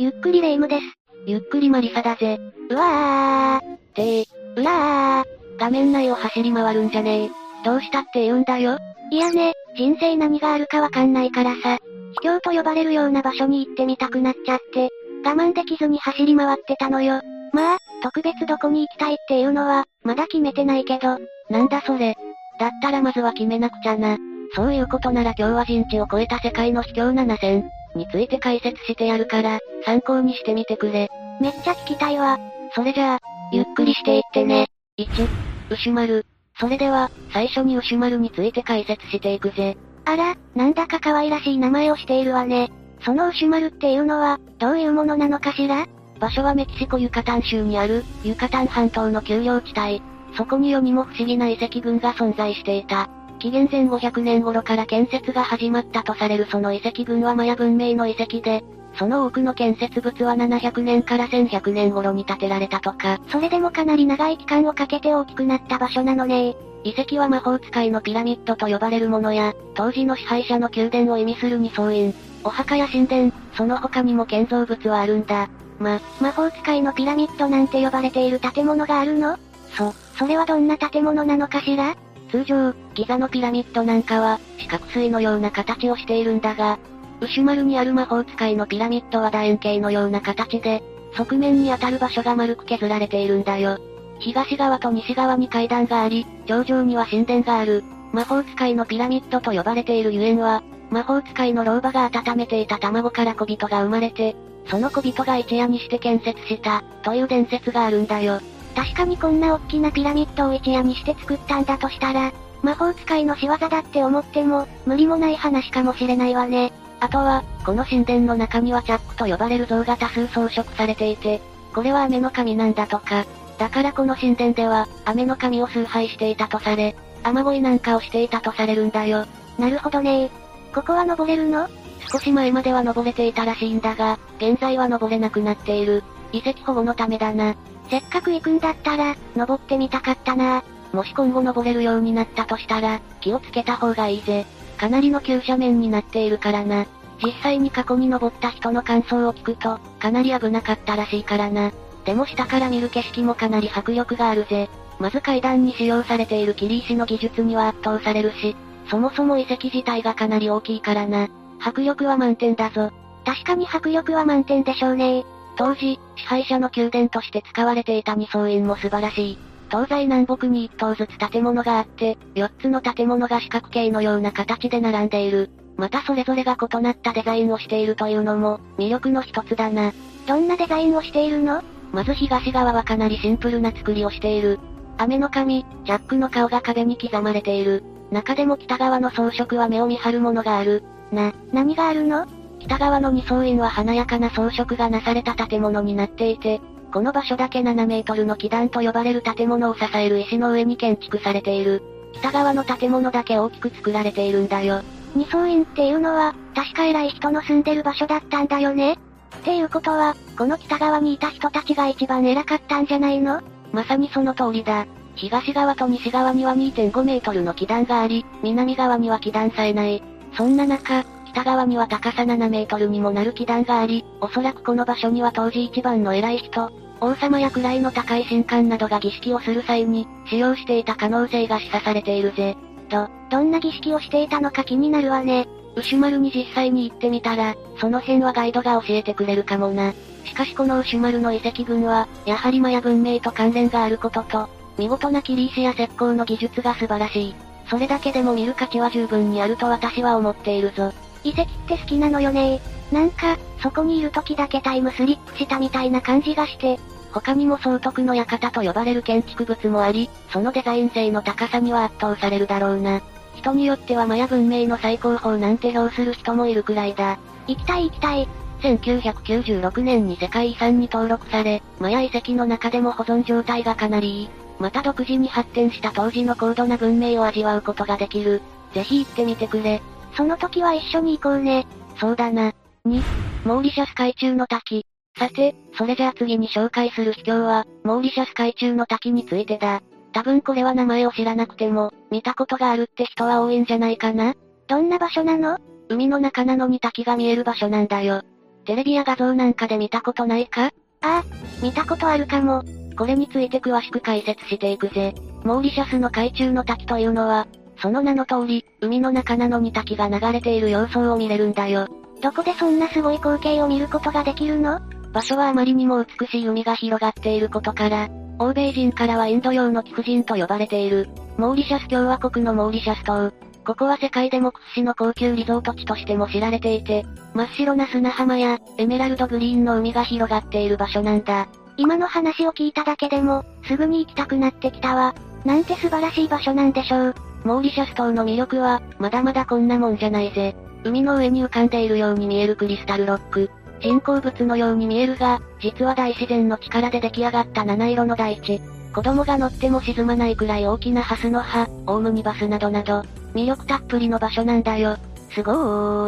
ゆっくりレ夢ムです。ゆっくりマリサだぜ。うわー。てー。うらー。画面内を走り回るんじゃねえ。どうしたって言うんだよ。いやね、人生何があるかわかんないからさ。秘境と呼ばれるような場所に行ってみたくなっちゃって、我慢できずに走り回ってたのよ。まあ、特別どこに行きたいっていうのは、まだ決めてないけど。なんだそれ。だったらまずは決めなくちゃな。そういうことなら今日は人知を超えた世界の秘境7000について解説してやるから、参考にしてみてくれ。めっちゃ聞きたいわ。それじゃあ、ゆっくりしていってね。1、牛丸。それでは、最初に牛丸について解説していくぜ。あら、なんだか可愛らしい名前をしているわね。その牛丸っていうのは、どういうものなのかしら？場所はメキシコユカタン州にある、ユカタン半島の丘陵地帯。そこに世にも不思議な遺跡群が存在していた。紀元前500年頃から建設が始まったとされるその遺跡群はマヤ文明の遺跡で、その多くの建設物は700年から1100年頃に建てられたとか。それでもかなり長い期間をかけて大きくなった場所なのね遺跡は魔法使いのピラミッドと呼ばれるものや、当時の支配者の宮殿を意味する二層院、お墓や神殿、その他にも建造物はあるんだ。ま、魔法使いのピラミッドなんて呼ばれている建物があるのそ、それはどんな建物なのかしら通常、ギザのピラミッドなんかは、四角錐のような形をしているんだが、牛丸にある魔法使いのピラミッドは楕円形のような形で、側面に当たる場所が丸く削られているんだよ。東側と西側に階段があり、頂上には神殿がある。魔法使いのピラミッドと呼ばれているゆえんは、魔法使いの老婆が温めていた卵から小人が生まれて、その小人が一夜にして建設した、という伝説があるんだよ。確かにこんな大きなピラミッドを一夜にして作ったんだとしたら、魔法使いの仕業だって思っても、無理もない話かもしれないわね。あとは、この神殿の中にはチャックと呼ばれる像が多数装飾されていて、これは雨の神なんだとか。だからこの神殿では、雨の神を崇拝していたとされ、雨乞いなんかをしていたとされるんだよ。なるほどねここは登れるの？少し前までは登れていたらしいんだが、現在は登れなくなっている。遺跡保護のためだな。せっかく行くんだったら、登ってみたかったな。もし今後登れるようになったとしたら、気をつけた方がいいぜ。かなりの急斜面になっているからな。実際に過去に登った人の感想を聞くと、かなり危なかったらしいからな。でも下から見る景色もかなり迫力があるぜ。まず階段に使用されている切り石の技術には圧倒されるし、そもそも遺跡自体がかなり大きいからな。迫力は満点だぞ。確かに迫力は満点でしょうね当時、支配者の宮殿として使われていた二層院も素晴らしい。東西南北に一棟ずつ建物があって、四つの建物が四角形のような形で並んでいる。またそれぞれが異なったデザインをしているというのも、魅力の一つだな。どんなデザインをしているの？まず東側はかなりシンプルな作りをしている。雨の神、ジャックの顔が壁に刻まれている。中でも北側の装飾は目を見張るものがある。な、何があるの？北側の二層院は華やかな装飾がなされた建物になっていて、この場所だけ7メートルの基壇と呼ばれる建物を支える石の上に建築されている。北側の建物だけ大きく作られているんだよ。二層院っていうのは、確か偉い人の住んでる場所だったんだよねっていうことは、この北側にいた人たちが一番偉かったんじゃないの？まさにその通りだ。東側と西側には2.5メートルの基壇があり、南側には基壇さえない。そんな中、北側には高さ7メートルにもなる基壇があり、おそらくこの場所には当時一番の偉い人、王様や位の高い神官などが儀式をする際に、使用していた可能性が示唆されているぜ。と、どんな儀式をしていたのか気になるわね。牛丸に実際に行ってみたら、その辺はガイドが教えてくれるかもな。しかしこの牛丸の遺跡群は、やはりマヤ文明と関連があることと、見事な切り石や石膏の技術が素晴らしい。それだけでも見る価値は十分にあると私は思っているぞ。遺跡って好きなのよねなんか、そこにいる時だけタイムスリップしたみたいな感じがして。他にも総督の館と呼ばれる建築物もあり、そのデザイン性の高さには圧倒されるだろうな。人によってはマヤ文明の最高峰なんて評する人もいるくらいだ。行きたい行きたい。1996年に世界遺産に登録され、マヤ遺跡の中でも保存状態がかなりいい。また独自に発展した当時の高度な文明を味わうことができる。ぜひ行ってみてくれ。その時は一緒に行こうね。そうだな。2、モーリシャス海中の滝。さて、それじゃあ次に紹介する秘境は、モーリシャス海中の滝についてだ。多分これは名前を知らなくても、見たことがあるって人は多いんじゃないかなどんな場所なの？海の中なのに滝が見える場所なんだよ。テレビや画像なんかで見たことないか？ああ、見たことあるかも。これについて詳しく解説していくぜ。モーリシャスの海中の滝というのは、その名の通り、海の中なのに滝が流れている様相を見れるんだよ。どこでそんなすごい光景を見ることができるの？場所はあまりにも美しい海が広がっていることから、欧米人からはインド洋の貴婦人と呼ばれている。モーリシャス共和国のモーリシャス島。ここは世界でも屈指の高級リゾート地としても知られていて、真っ白な砂浜や、エメラルドグリーンの海が広がっている場所なんだ。今の話を聞いただけでも、すぐに行きたくなってきたわ。なんて素晴らしい場所なんでしょう。モーリシャス島の魅力は、まだまだこんなもんじゃないぜ。海の上に浮かんでいるように見えるクリスタルロック。人工物のように見えるが、実は大自然の力で出来上がった七色の大地。子供が乗っても沈まないくらい大きなハスの葉、オウムニバスなどなど、魅力たっぷりの場所なんだよ。すご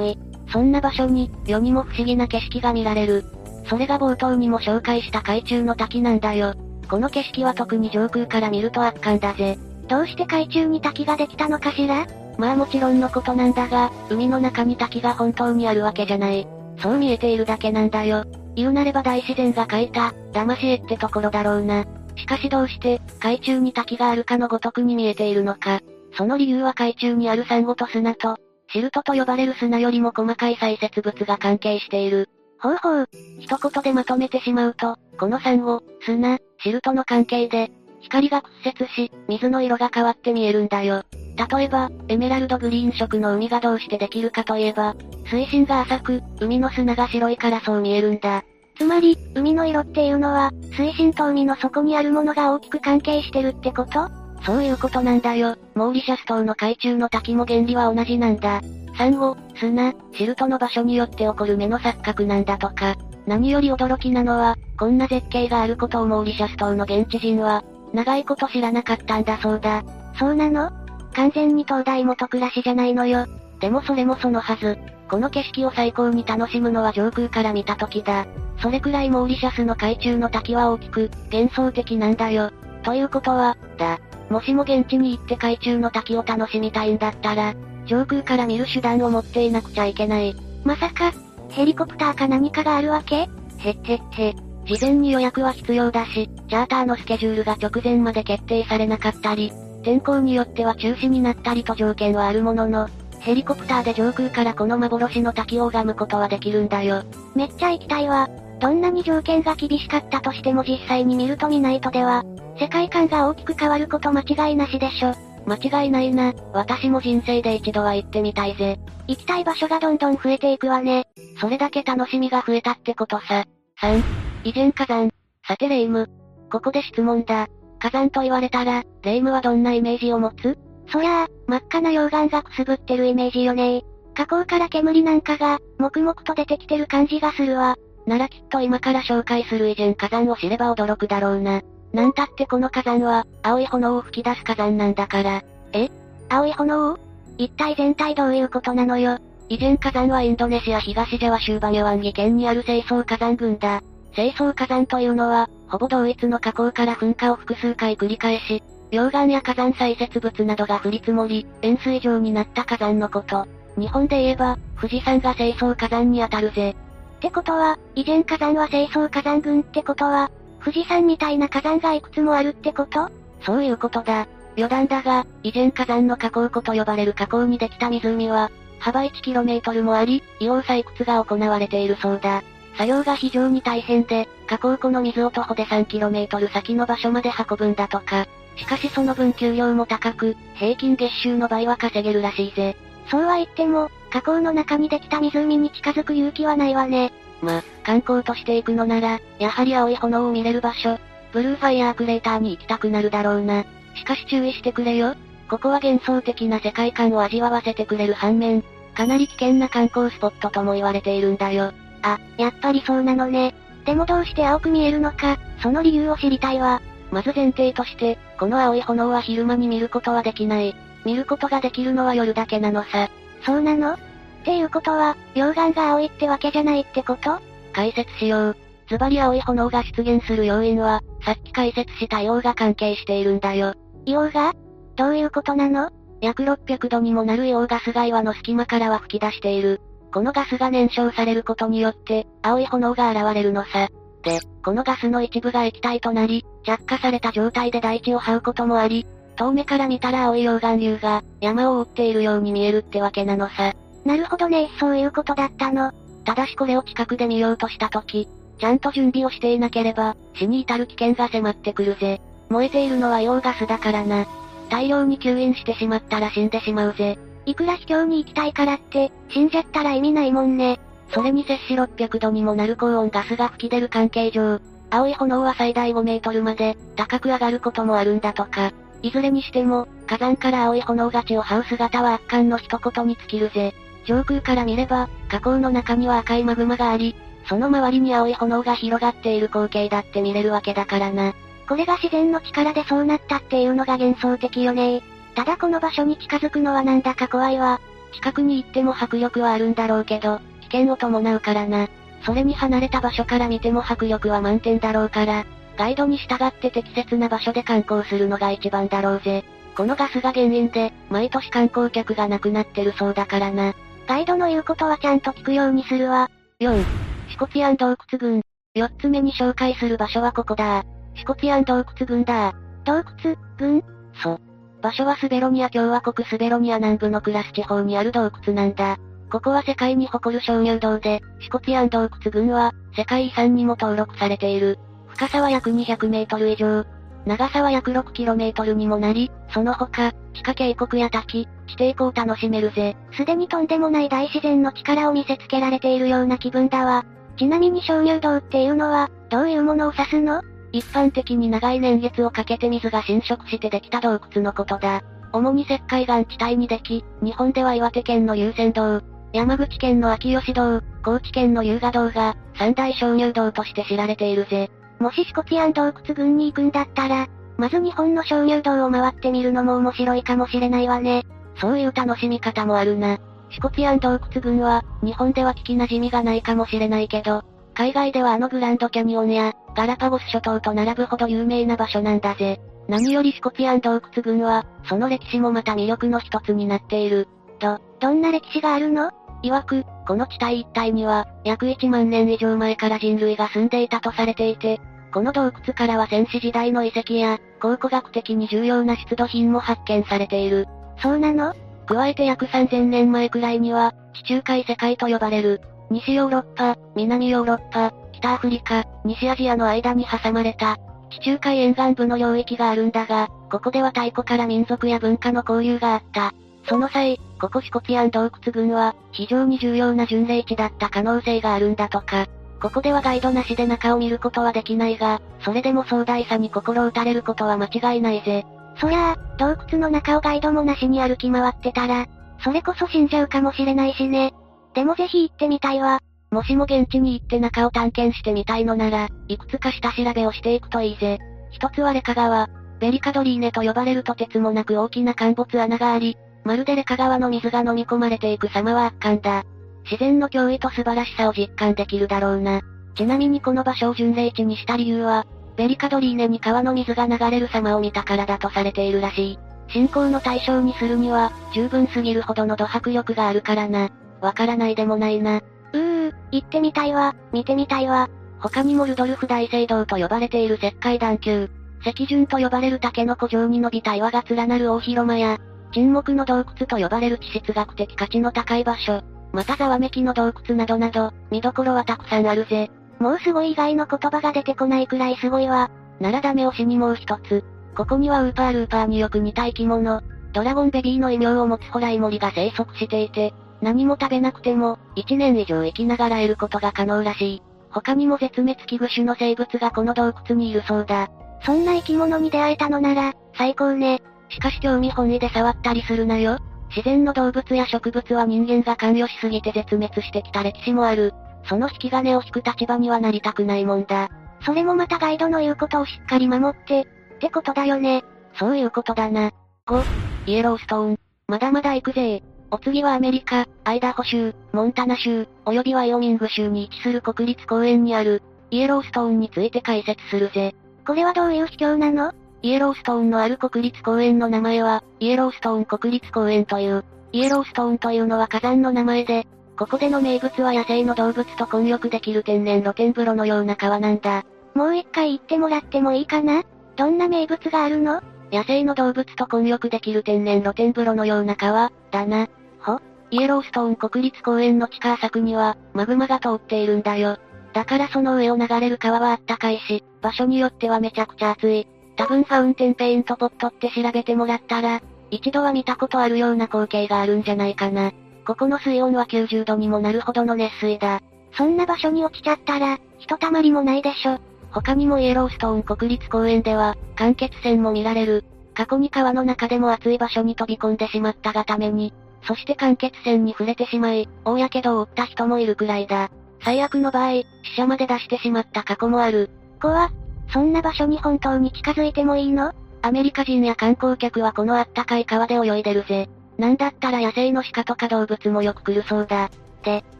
ーい。そんな場所に、世にも不思議な景色が見られる。それが冒頭にも紹介した海中の滝なんだよ。この景色は特に上空から見ると圧巻だぜ。どうして海中に滝ができたのかしら？まあもちろんのことなんだが、海の中に滝が本当にあるわけじゃない。そう見えているだけなんだよ。言うなれば大自然が描いた、騙し絵ってところだろうな。しかしどうして、海中に滝があるかのごとくに見えているのか。その理由は海中にあるサンゴと砂と、シルトと呼ばれる砂よりも細かい砕屑物が関係している。ほうほう。一言でまとめてしまうと、このサンゴ、砂、シルトの関係で、光が屈折し、水の色が変わって見えるんだよ。例えば、エメラルドグリーン色の海がどうしてできるかといえば、水深が浅く、海の砂が白いからそう見えるんだ。つまり、海の色っていうのは、水深と海の底にあるものが大きく関係してるってこと？そういうことなんだよ。モーリシャス島の海中の滝も原理は同じなんだ。サンゴ、砂、シルトの場所によって起こる目の錯覚なんだとか。何より驚きなのは、こんな絶景があることをモーリシャス島の現地人は、長いこと知らなかったんだそうだ。そうなの？完全に東大元暮らしじゃないのよ。でもそれもそのはず。この景色を最高に楽しむのは上空から見た時だ。それくらいモーリシャスの海中の滝は大きく、幻想的なんだよ。ということは、だ。もしも現地に行って海中の滝を楽しみたいんだったら、上空から見る手段を持っていなくちゃいけない。まさか、ヘリコプターか何かがあるわけ？へっへっへ。事前に予約は必要だし、チャーターのスケジュールが直前まで決定されなかったり、天候によっては中止になったりと条件はあるものの、ヘリコプターで上空からこの幻の滝を拝むことはできるんだよ。めっちゃ行きたいわ。どんなに条件が厳しかったとしても実際に見ると見ないとでは、世界観が大きく変わること間違いなしでしょ。間違いないな。私も人生で一度は行ってみたいぜ。行きたい場所がどんどん増えていくわね。それだけ楽しみが増えたってことさ。3、以前火山。さてレイム。ここで質問だ。火山と言われたら、レイムはどんなイメージを持つ？そりゃあ、真っ赤な溶岩がくすぶってるイメージよね火口から煙なんかが、黙々と出てきてる感じがするわ。ならきっと今から紹介する以前火山を知れば驚くだろうな。なんたってこの火山は、青い炎を吹き出す火山なんだから。え？青い炎？一体全体どういうことなのよ。以前火山はインドネシア東ジャワ州バニャワンギ県にある清掃火山群だ。清掃火山というのは、ほぼ同一の火口から噴火を複数回繰り返し、溶岩や火山砕屑物などが降り積もり、円錐状になった火山のこと。日本で言えば、富士山が清掃火山に当たるぜ。ってことは、以前火山は清掃火山群ってことは、富士山みたいな火山がいくつもあるってこと？そういうことだ。余談だが、以前火山の火口湖と呼ばれる火口にできた湖は、幅 1km もあり、硫黄採掘が行われているそうだ。作業が非常に大変で、火口湖の水を徒歩で 3km 先の場所まで運ぶんだとか。しかしその分給料も高く、平均月収の倍は稼げるらしいぜ。そうは言っても、火口の中にできた湖に近づく勇気はないわね。ま、観光として行くのなら、やはり青い炎を見れる場所、ブルーファイヤークレーターに行きたくなるだろうな。しかし注意してくれよ。ここは幻想的な世界観を味わわせてくれる反面、かなり危険な観光スポットとも言われているんだよ。あ、やっぱりそうなのね。でもどうして青く見えるのか、その理由を知りたいわ。まず前提として、この青い炎は昼間に見ることはできない。見ることができるのは夜だけなのさ。そうなの？っていうことは、溶岩が青いってわけじゃないってこと？解説しよう。ズバリ青い炎が出現する要因は、さっき解説した硫黄が関係しているんだよ。硫黄が？どういうことなの？約600度にもなる硫黄ガスが岩の隙間からは吹き出している。このガスが燃焼されることによって、青い炎が現れるのさ。で、このガスの一部が液体となり、着火された状態で大地を這うこともあり、遠目から見たら青い溶岩流が、山を覆っているように見えるってわけなのさ。なるほどね、そういうことだったの。ただしこれを近くで見ようとした時、ちゃんと準備をしていなければ、死に至る危険が迫ってくるぜ。燃えているのは硫黄ガスだからな。大量に吸引してしまったら死んでしまうぜ。いくら秘境に行きたいからって、死んじゃったら意味ないもんね。それに摂氏600度にもなる高温ガスが吹き出る関係上、青い炎は最大5メートルまで、高く上がることもあるんだとか。いずれにしても、火山から青い炎が地を這う姿は圧巻の一言に尽きるぜ。上空から見れば、火口の中には赤いマグマがあり、その周りに青い炎が広がっている光景だって見れるわけだからな。これが自然の力でそうなったっていうのが幻想的よねただこの場所に近づくのはなんだか怖いわ。近くに行っても迫力はあるんだろうけど、危険を伴うからな。それに離れた場所から見ても迫力は満点だろうから、ガイドに従って適切な場所で観光するのが一番だろうぜ。このガスが原因で、毎年観光客が亡くなってるそうだからな。ガイドの言うことはちゃんと聞くようにするわ。4、シコツィアン洞窟群。4つ目に紹介する場所はここだ。シコツィアン洞窟群だ。洞窟、群？そう。場所はスベロニア共和国スベロニア南部のクラス地方にある洞窟なんだ。ここは世界に誇る鍾乳洞で、シコツィアン洞窟群は、世界遺産にも登録されている。深さは約200メートル以上。長さは約6キロメートルにもなり、その他、地下渓谷や滝、地底湖を楽しめるぜ。すでにとんでもない大自然の力を見せつけられているような気分だわ。ちなみに鍾乳洞っていうのは、どういうものを指すの？一般的に長い年月をかけて水が侵食してできた洞窟のことだ。主に石灰岩地帯にでき、日本では岩手県の有仙洞、山口県の秋吉洞、高知県の優雅洞が、三大鍾乳洞として知られているぜ。もし四骨庵洞窟群に行くんだったら、まず日本の鍾乳洞を回ってみるのも面白いかもしれないわね。そういう楽しみ方もあるな。四骨庵洞窟群は、日本では聞き馴染みがないかもしれないけど、海外ではあのグランドキャニオンや、ガラパゴス諸島と並ぶほど有名な場所なんだぜ。何より四骨庵洞窟群は、その歴史もまた魅力の一つになっている。ど、どんな歴史があるの？曰く、この地帯一帯には、約1万年以上前から人類が住んでいたとされていて、この洞窟からは戦死時代の遺跡や、考古学的に重要な出土品も発見されている。そうなの？加えて約3000年前くらいには、地中海世界と呼ばれる、西ヨーロッパ、南ヨーロッパ、北アフリカ、西アジアの間に挟まれた、地中海沿岸部の領域があるんだが、ここでは太古から民族や文化の交流があった。その際、ここシコツィアン洞窟群は、非常に重要な巡礼地だった可能性があるんだとか。ここではガイドなしで中を見ることはできないが、それでも壮大さに心打たれることは間違いないぜ。そりゃあ、洞窟の中をガイドもなしに歩き回ってたら、それこそ死んじゃうかもしれないしね。でもぜひ行ってみたいわ。もしも現地に行って中を探検してみたいのなら、いくつか下調べをしていくといいぜ。一つはレカ川。ベリカドリーネと呼ばれるとてつもなく大きな陥没穴があり、まるでレカ川の水が飲み込まれていく様は圧巻だ。自然の脅威と素晴らしさを実感できるだろうな。ちなみにこの場所を巡礼地にした理由は、ベリカドリーネに川の水が流れる様を見たからだとされているらしい。信仰の対象にするには、十分すぎるほどの土迫力があるからな。わからないでもないな。うー、行ってみたいわ、見てみたいわ。他にもルドルフ大聖堂と呼ばれている石灰段丘、石順と呼ばれる竹の古城に伸びた岩が連なる大広間や、沈黙の洞窟と呼ばれる地質学的価値の高い場所、またざわめきの洞窟などなど、見どころはたくさんあるぜ。もうすごい以外の言葉が出てこないくらいすごいわ。ならダメ押しにもう一つ。ここにはウーパールーパーによく似た生き物、ドラゴンベビーの異名を持つホライモリが生息していて、何も食べなくても、1年以上生きながら得ることが可能らしい。他にも絶滅危惧種の生物がこの洞窟にいるそうだ。そんな生き物に出会えたのなら、最高ね。しかし興味本位で触ったりするなよ。自然の動物や植物は人間が関与しすぎて絶滅してきた歴史もある。その引き金を引く立場にはなりたくないもんだ。それもまたガイドの言うことをしっかり守って、ってことだよね。そういうことだな。5、イエローストーン。まだまだ行くぜお次はアメリカ、アイダホ州、モンタナ州、及びワイオミング州に位置する国立公園にある、イエローストーンについて解説するぜ。これはどういう秘境なの？イエローストーンのある国立公園の名前は、イエローストーン国立公園という、イエローストーンというのは火山の名前で、ここでの名物は野生の動物と混浴できる天然露天風呂のような川なんだ。もう一回言ってもらってもいいかな？どんな名物があるの？野生の動物と混浴できる天然露天風呂のような川、だな。ほイエローストーン国立公園の地下浅くには、マグマが通っているんだよ。だからその上を流れる川はあったかいし、場所によってはめちゃくちゃ暑い。多分ファウンテンペイントポットって調べてもらったら、一度は見たことあるような光景があるんじゃないかな。ここの水温は90度にもなるほどの熱水だ。そんな場所に落ちちゃったら、ひとたまりもないでしょ。他にもイエローストーン国立公園では、間欠泉も見られる。過去に川の中でも暑い場所に飛び込んでしまったがために、そして間欠泉に触れてしまい、大やけどを負った人もいるくらいだ。最悪の場合、死者まで出してしまった過去もある。怖そんな場所に本当に近づいてもいいの？アメリカ人や観光客はこのあったかい川で泳いでるぜ。なんだったら野生の鹿とか動物もよく来るそうだ。で、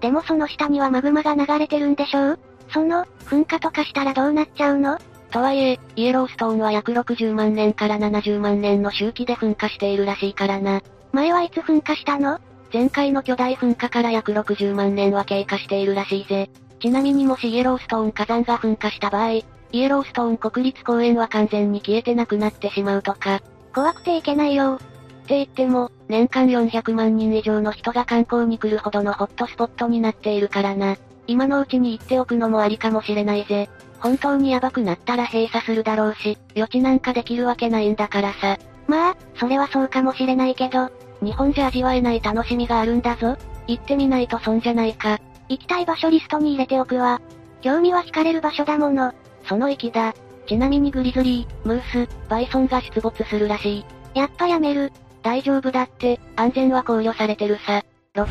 でもその下にはマグマが流れてるんでしょう？その、噴火とかしたらどうなっちゃうの？とはいえ、イエローストーンは約60万年から70万年の周期で噴火しているらしいからな。前はいつ噴火したの？前回の巨大噴火から約60万年は経過しているらしいぜ。ちなみにもしイエローストーン火山が噴火した場合、イエローストーン国立公園は完全に消えてなくなってしまうとか。怖くていけないよ。って言っても、年間400万人以上の人が観光に来るほどのホットスポットになっているからな。今のうちに行っておくのもありかもしれないぜ。本当にヤバくなったら閉鎖するだろうし、予知なんかできるわけないんだからさ。まあ、それはそうかもしれないけど、日本じゃ味わえない楽しみがあるんだぞ。行ってみないと損じゃないか。行きたい場所リストに入れておくわ。興味は惹かれる場所だもの。その域だ。ちなみにグリズリー、ムース、バイソンが出没するらしい。やっぱやめる。大丈夫だって、安全は考慮されてるさ。6、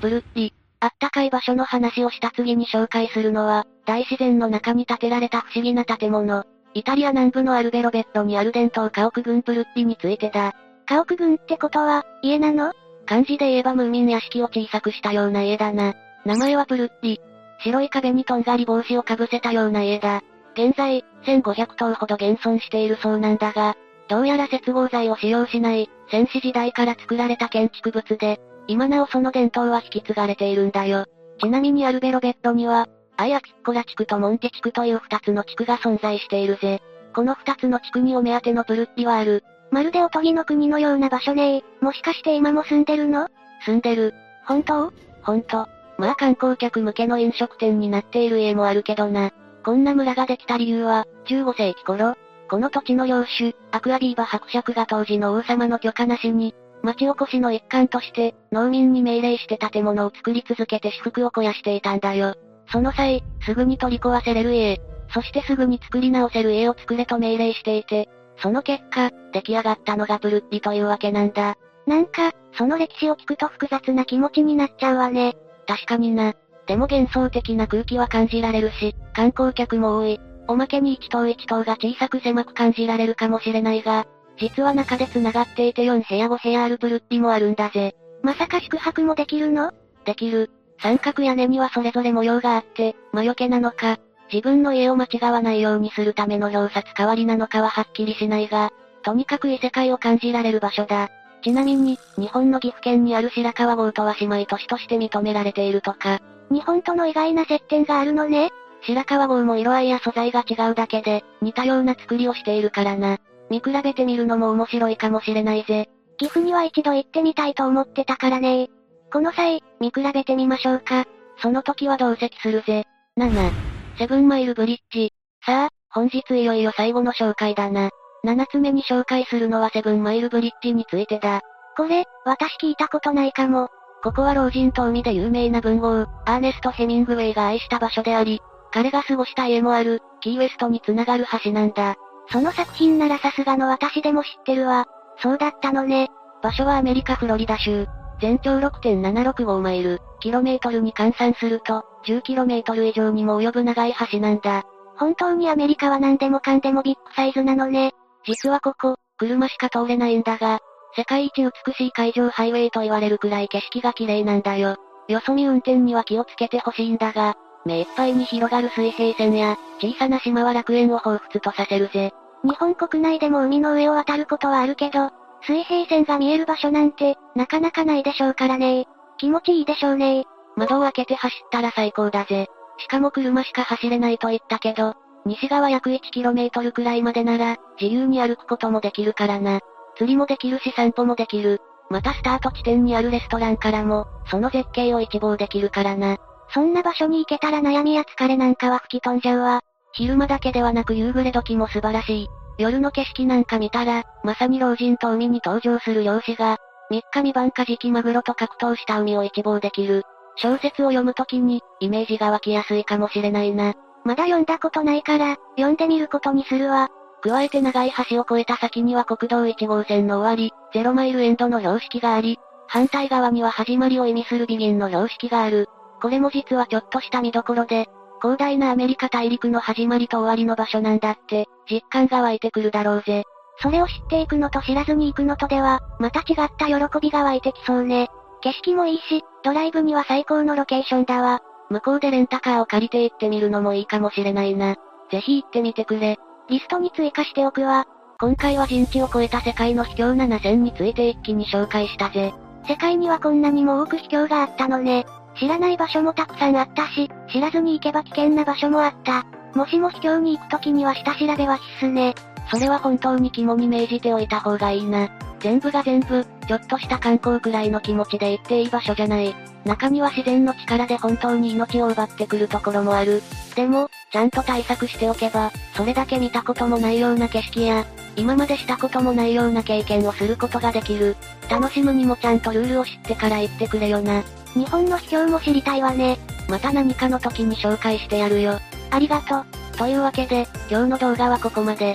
ブルッリ。あったかい場所の話をした次に紹介するのは、大自然の中に建てられた不思議な建物。イタリア南部のアルベロベットにある伝統家屋群プルッリについてだ。家屋群ってことは、家なの？漢字で言えばムーミン屋敷を小さくしたような家だな。名前はプルッリ。白い壁にとんがり帽子をかぶせたような家だ。現在、1500棟ほど現存しているそうなんだが、どうやら接合剤を使用しない、戦死時代から作られた建築物で、今なおその伝統は引き継がれているんだよ。ちなみにアルベロベットには、アイアキッコラ地区とモンテ地区という二つの地区が存在しているぜ。この二つの地区にお目当てのプルッリはある。まるでおとぎの国のような場所ねもしかして今も住んでるの？住んでる。本当？本当。まあ観光客向けの飲食店になっている家もあるけどな。こんな村ができた理由は、15世紀頃、この土地の領主、アクアビーバ伯爵が当時の王様の許可なしに、町おこしの一環として、農民に命令して建物を作り続けて私服を肥やしていたんだよ。その際、すぐに取り壊せれる家、そしてすぐに作り直せる家を作れと命令していて、その結果、出来上がったのがプルッリというわけなんだ。なんか、その歴史を聞くと複雑な気持ちになっちゃうわね。確かにな。でも幻想的な空気は感じられるし、観光客も多い。おまけに一棟一棟が小さく狭く感じられるかもしれないが、実は中で繋がっていて4部屋5部屋あるプルッリもあるんだぜ。まさか宿泊もできるの？できる。三角屋根にはそれぞれ模様があって、魔除けなのか、自分の家を間違わないようにするための表札代わりなのかははっきりしないが、とにかく異世界を感じられる場所だ。ちなみに、日本の岐阜県にある白川郷とは姉妹都市として認められているとか。日本との意外な接点があるのね。白川郷も色合いや素材が違うだけで、似たような作りをしているからな。見比べてみるのも面白いかもしれないぜ。岐阜には一度行ってみたいと思ってたからねこの際、見比べてみましょうか。その時は同席するぜ。7、セブンマイルブリッジ。さあ、本日いよいよ最後の紹介だな。7つ目に紹介するのはセブンマイルブリッジについてだ。これ、私聞いたことないかも。ここは老人と海で有名な文豪、アーネスト・ヘミングウェイが愛した場所であり、彼が過ごした家もある、キーウェストに繋がる橋なんだ。その作品ならさすがの私でも知ってるわ。そうだったのね。場所はアメリカ・フロリダ州。全長6.765マイル、キロメートルに換算すると、10キロメートル以上にも及ぶ長い橋なんだ。本当にアメリカは何でもかんでもビッグサイズなのね。実はここ、車しか通れないんだが、世界一美しい海上ハイウェイと言われるくらい景色が綺麗なんだよ。よそ見運転には気をつけてほしいんだが、目いっぱいに広がる水平線や、小さな島は楽園を彷彿とさせるぜ。日本国内でも海の上を渡ることはあるけど、水平線が見える場所なんて、なかなかないでしょうからね気持ちいいでしょうね窓を開けて走ったら最高だぜ。しかも車しか走れないと言ったけど、西側約 1km くらいまでなら、自由に歩くこともできるからな。釣りもできるし散歩もできる。またスタート地点にあるレストランからも、その絶景を一望できるからな。そんな場所に行けたら悩みや疲れなんかは吹き飛んじゃうわ。昼間だけではなく夕暮れ時も素晴らしい。夜の景色なんか見たら、まさに老人と海に登場する漁師が、3日未晩カジキマグロと格闘した海を一望できる。小説を読むときに、イメージが湧きやすいかもしれないな。まだ読んだことないから、読んでみることにするわ。加えて長い橋を越えた先には国道1号線の終わり、ゼロマイルエンドの標識があり、反対側には始まりを意味するビギンの標識がある。これも実はちょっとした見どころで、広大なアメリカ大陸の始まりと終わりの場所なんだって、実感が湧いてくるだろうぜ。それを知っていくのと知らずに行くのとでは、また違った喜びが湧いてきそうね。景色もいいし、ドライブには最高のロケーションだわ。向こうでレンタカーを借りて行ってみるのもいいかもしれないな。ぜひ行ってみてくれ。リストに追加しておくわ。今回は人知を超えた世界の秘境7000について一気に紹介したぜ。世界にはこんなにも多く秘境があったのね。知らない場所もたくさんあったし、知らずに行けば危険な場所もあった。もしも秘境に行く時には下調べは必須ね。それは本当に肝に銘じておいた方がいいな。全部が全部、ちょっとした観光くらいの気持ちで行っていい場所じゃない。中には自然の力で本当に命を奪ってくるところもある。でも、ちゃんと対策しておけば、それだけ見たこともないような景色や、今までしたこともないような経験をすることができる。楽しむにもちゃんとルールを知ってから行ってくれよな。日本の秘境も知りたいわね。また何かの時に紹介してやるよ。ありがとう。というわけで、今日の動画はここまで。